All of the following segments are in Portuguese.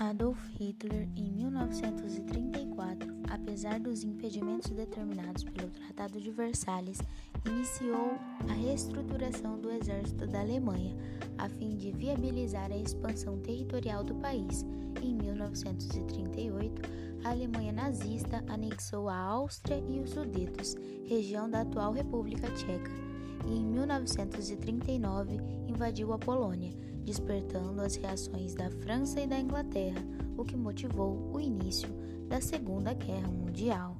Adolf Hitler, em 1934, apesar dos impedimentos determinados pelo Tratado de Versalhes, iniciou a reestruturação do exército da Alemanha, a fim de viabilizar a expansão territorial do país. Em 1938, a Alemanha nazista anexou a Áustria e os Sudetos, região da atual República Tcheca, e em 1939 invadiu a Polônia, despertando as reações da França e da Inglaterra, o que motivou o início da Segunda Guerra Mundial.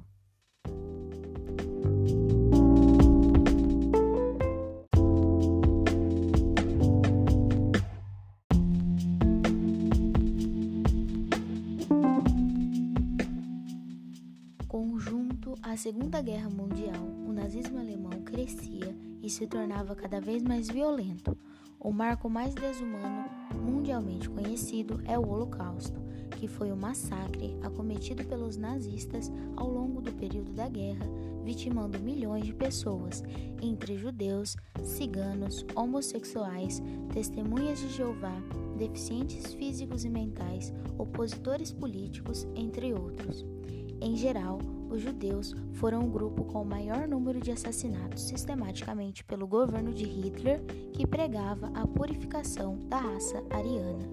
Conjunto à Segunda Guerra Mundial, o nazismo alemão crescia e se tornava cada vez mais violento. O marco mais desumano mundialmente conhecido é o Holocausto, que foi o massacre acometido pelos nazistas ao longo do período da guerra, vitimando milhões de pessoas, entre judeus, ciganos, homossexuais, testemunhas de Jeová, deficientes físicos e mentais, opositores políticos, entre outros. Em geral, os judeus foram o grupo com o maior número de assassinatos sistematicamente pelo governo de Hitler, que pregava a purificação da raça ariana.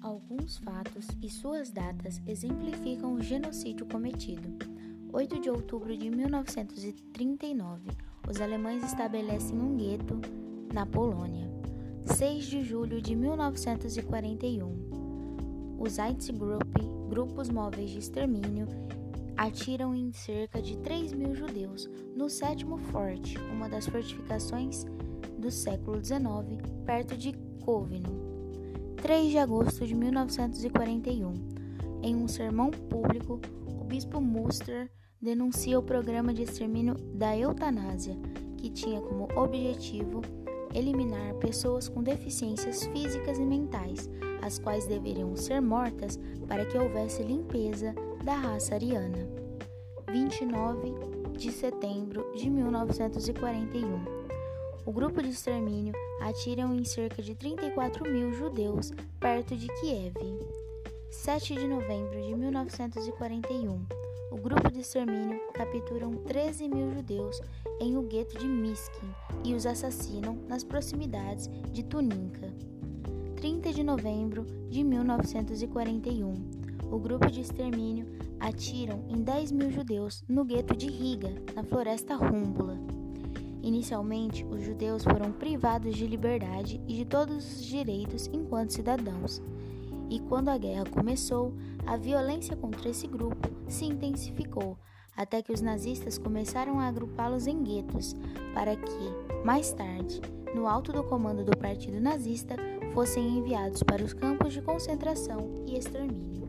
Alguns fatos e suas datas exemplificam o genocídio cometido. 8 de outubro de 1939, os alemães estabelecem um gueto na Polônia. 6 de julho de 1941, os Einsatzgruppe, grupos móveis de extermínio, atiram em cerca de 3 mil judeus no sétimo forte, uma das fortificações do século XIX, perto de Kovno. 3 de agosto de 1941, em um sermão público, o bispo Muster denuncia o programa de extermínio da eutanásia, que tinha como objetivo eliminar pessoas com deficiências físicas e mentais, as quais deveriam ser mortas para que houvesse limpeza da raça ariana. 29 de setembro de 1941. O grupo de extermínio atiram em cerca de 34 mil judeus perto de Kiev. 7 de novembro de 1941 o grupo de extermínio capturam 13 mil judeus em o gueto de Miskin e os assassinam nas proximidades de Tuninka. 30 de novembro de 1941, o grupo de extermínio atiram em 10 mil judeus no gueto de Riga, na floresta Rúmbula. Inicialmente, os judeus foram privados de liberdade e de todos os direitos enquanto cidadãos e quando a guerra começou, a violência contra esse grupo se intensificou, até que os nazistas começaram a agrupá-los em guetos, para que, mais tarde, no alto do comando do Partido Nazista, fossem enviados para os campos de concentração e extermínio.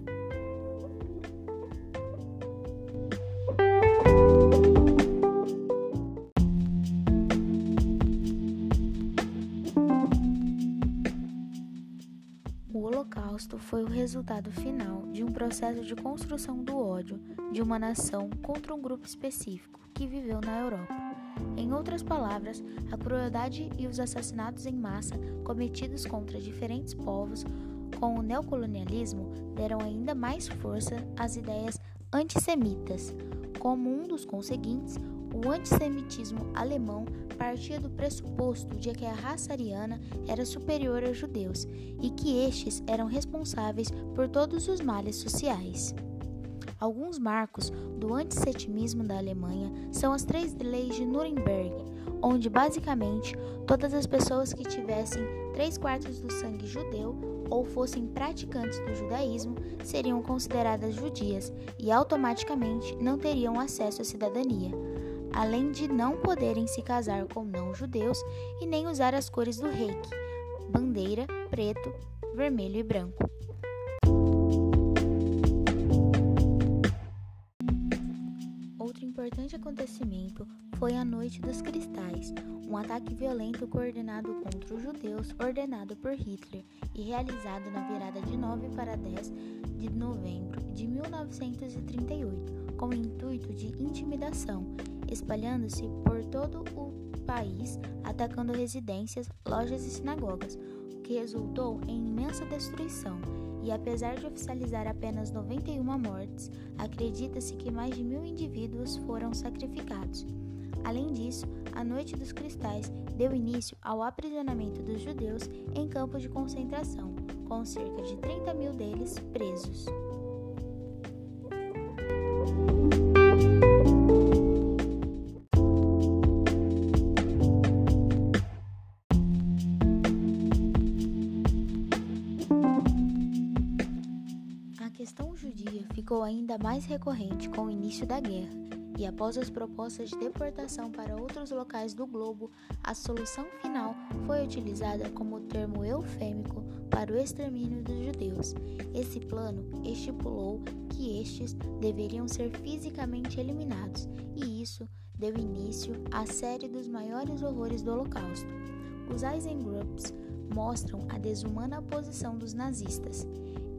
Foi o resultado final de um processo de construção do ódio de uma nação contra um grupo específico que viveu na Europa. Em outras palavras, a crueldade e os assassinatos em massa cometidos contra diferentes povos com o neocolonialismo deram ainda mais força às ideias antissemitas. Como um dos conseguintes, o antissemitismo alemão partia do pressuposto de que a raça ariana era superior aos judeus e que estes eram responsáveis por todos os males sociais. Alguns marcos do antissemitismo da Alemanha são as três leis de Nuremberg, onde basicamente todas as pessoas que tivessem três quartos do sangue judeu ou fossem praticantes do judaísmo seriam consideradas judias e automaticamente não teriam acesso à cidadania além de não poderem se casar com não-judeus e nem usar as cores do reiki, bandeira, preto, vermelho e branco. Outro importante acontecimento foi a Noite dos Cristais, um ataque violento coordenado contra os judeus ordenado por Hitler e realizado na virada de 9 para 10 de novembro de 1938, com o intuito de intimidação, espalhando-se por todo o país, atacando residências, lojas e sinagogas, o que resultou em imensa destruição. E apesar de oficializar apenas 91 mortes, acredita-se que mais de mil indivíduos foram sacrificados. Além disso, a Noite dos Cristais deu início ao aprisionamento dos judeus em campos de concentração, com cerca de 30 mil deles presos. Ficou ainda mais recorrente com o início da guerra e após as propostas de deportação para outros locais do globo, a solução final foi utilizada como termo eufêmico para o extermínio dos judeus. Esse plano estipulou que estes deveriam ser fisicamente eliminados, e isso deu início à série dos maiores horrores do Holocausto. Os Eisengroups mostram a desumana posição dos nazistas.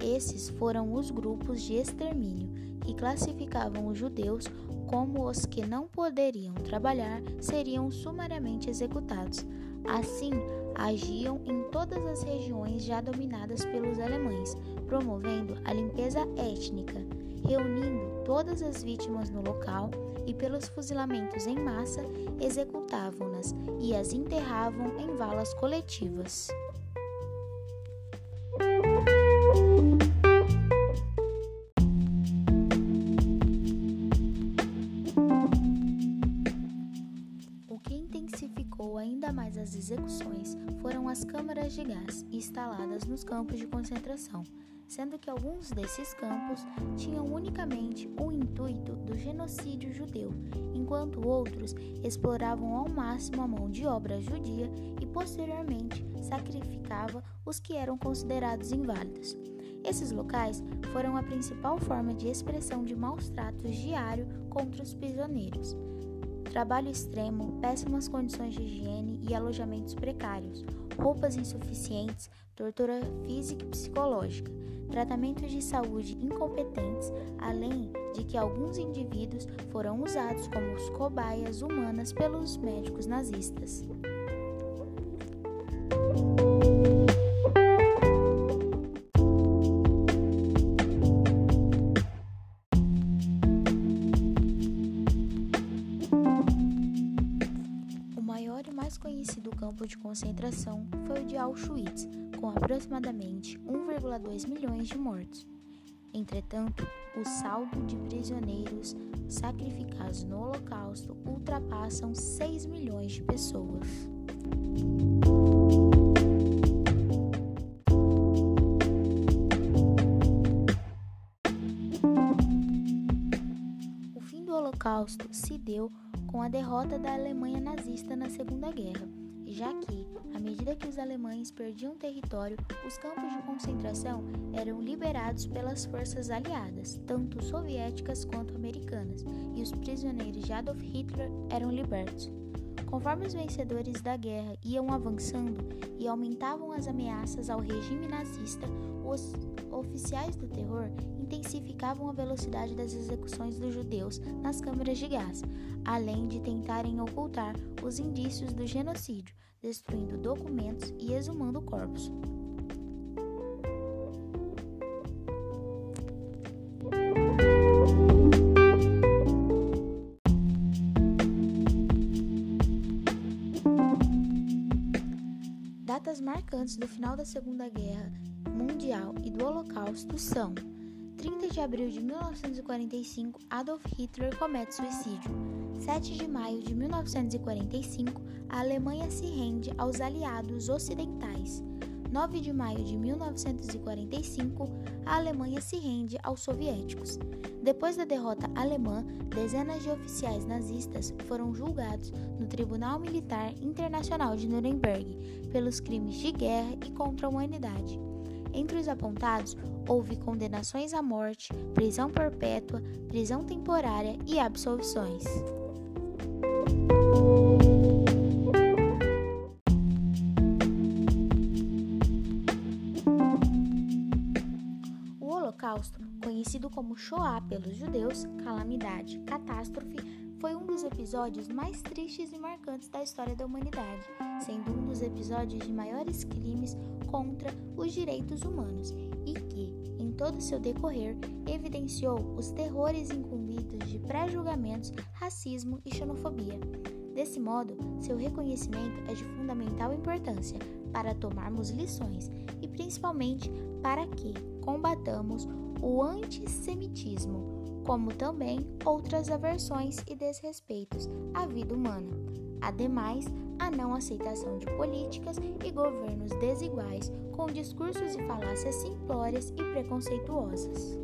Esses foram os grupos de extermínio que classificavam os judeus como os que não poderiam trabalhar seriam sumariamente executados. Assim, agiam em todas as regiões já dominadas pelos alemães, promovendo a limpeza étnica, reunindo todas as vítimas no local e, pelos fuzilamentos em massa, executavam-nas e as enterravam em valas coletivas. Execuções foram as câmaras de gás instaladas nos campos de concentração, sendo que alguns desses campos tinham unicamente o intuito do genocídio judeu, enquanto outros exploravam ao máximo a mão de obra judia e posteriormente sacrificava os que eram considerados inválidos. Esses locais foram a principal forma de expressão de maus tratos diário contra os prisioneiros trabalho extremo, péssimas condições de higiene e alojamentos precários, roupas insuficientes, tortura física e psicológica, tratamentos de saúde incompetentes, além de que alguns indivíduos foram usados como cobaias humanas pelos médicos nazistas. De concentração foi o de Auschwitz, com aproximadamente 1,2 milhões de mortos. Entretanto, o saldo de prisioneiros sacrificados no Holocausto ultrapassam 6 milhões de pessoas. O fim do Holocausto se deu com a derrota da Alemanha nazista na Segunda Guerra, já que, à medida que os alemães perdiam território, os campos de concentração eram liberados pelas forças aliadas, tanto soviéticas quanto americanas, e os prisioneiros de Adolf Hitler eram libertos. Conforme os vencedores da guerra iam avançando e aumentavam as ameaças ao regime nazista, os oficiais do terror intensificavam a velocidade das execuções dos judeus nas câmaras de gás, além de tentarem ocultar os indícios do genocídio, destruindo documentos e exumando corpos. Datas marcantes do final da Segunda Guerra Mundial e do Holocausto são 30 de abril de 1945, Adolf Hitler comete suicídio. 7 de maio de 1945, a Alemanha se rende aos aliados ocidentais. 9 de maio de 1945, a Alemanha se rende aos soviéticos. Depois da derrota alemã, dezenas de oficiais nazistas foram julgados no Tribunal Militar Internacional de Nuremberg pelos crimes de guerra e contra a humanidade. Entre os apontados, houve condenações à morte, prisão perpétua, prisão temporária e absolvições. Conhecido como Shoah pelos judeus, calamidade, catástrofe, foi um dos episódios mais tristes e marcantes da história da humanidade, sendo um dos episódios de maiores crimes contra os direitos humanos e que, em todo seu decorrer, evidenciou os terrores incumbidos de pré-julgamentos, racismo e xenofobia. Desse modo, seu reconhecimento é de fundamental importância para tomarmos lições e principalmente para que combatamos o antissemitismo, como também outras aversões e desrespeitos à vida humana. Ademais, a não aceitação de políticas e governos desiguais com discursos e falácias simplórias e preconceituosas.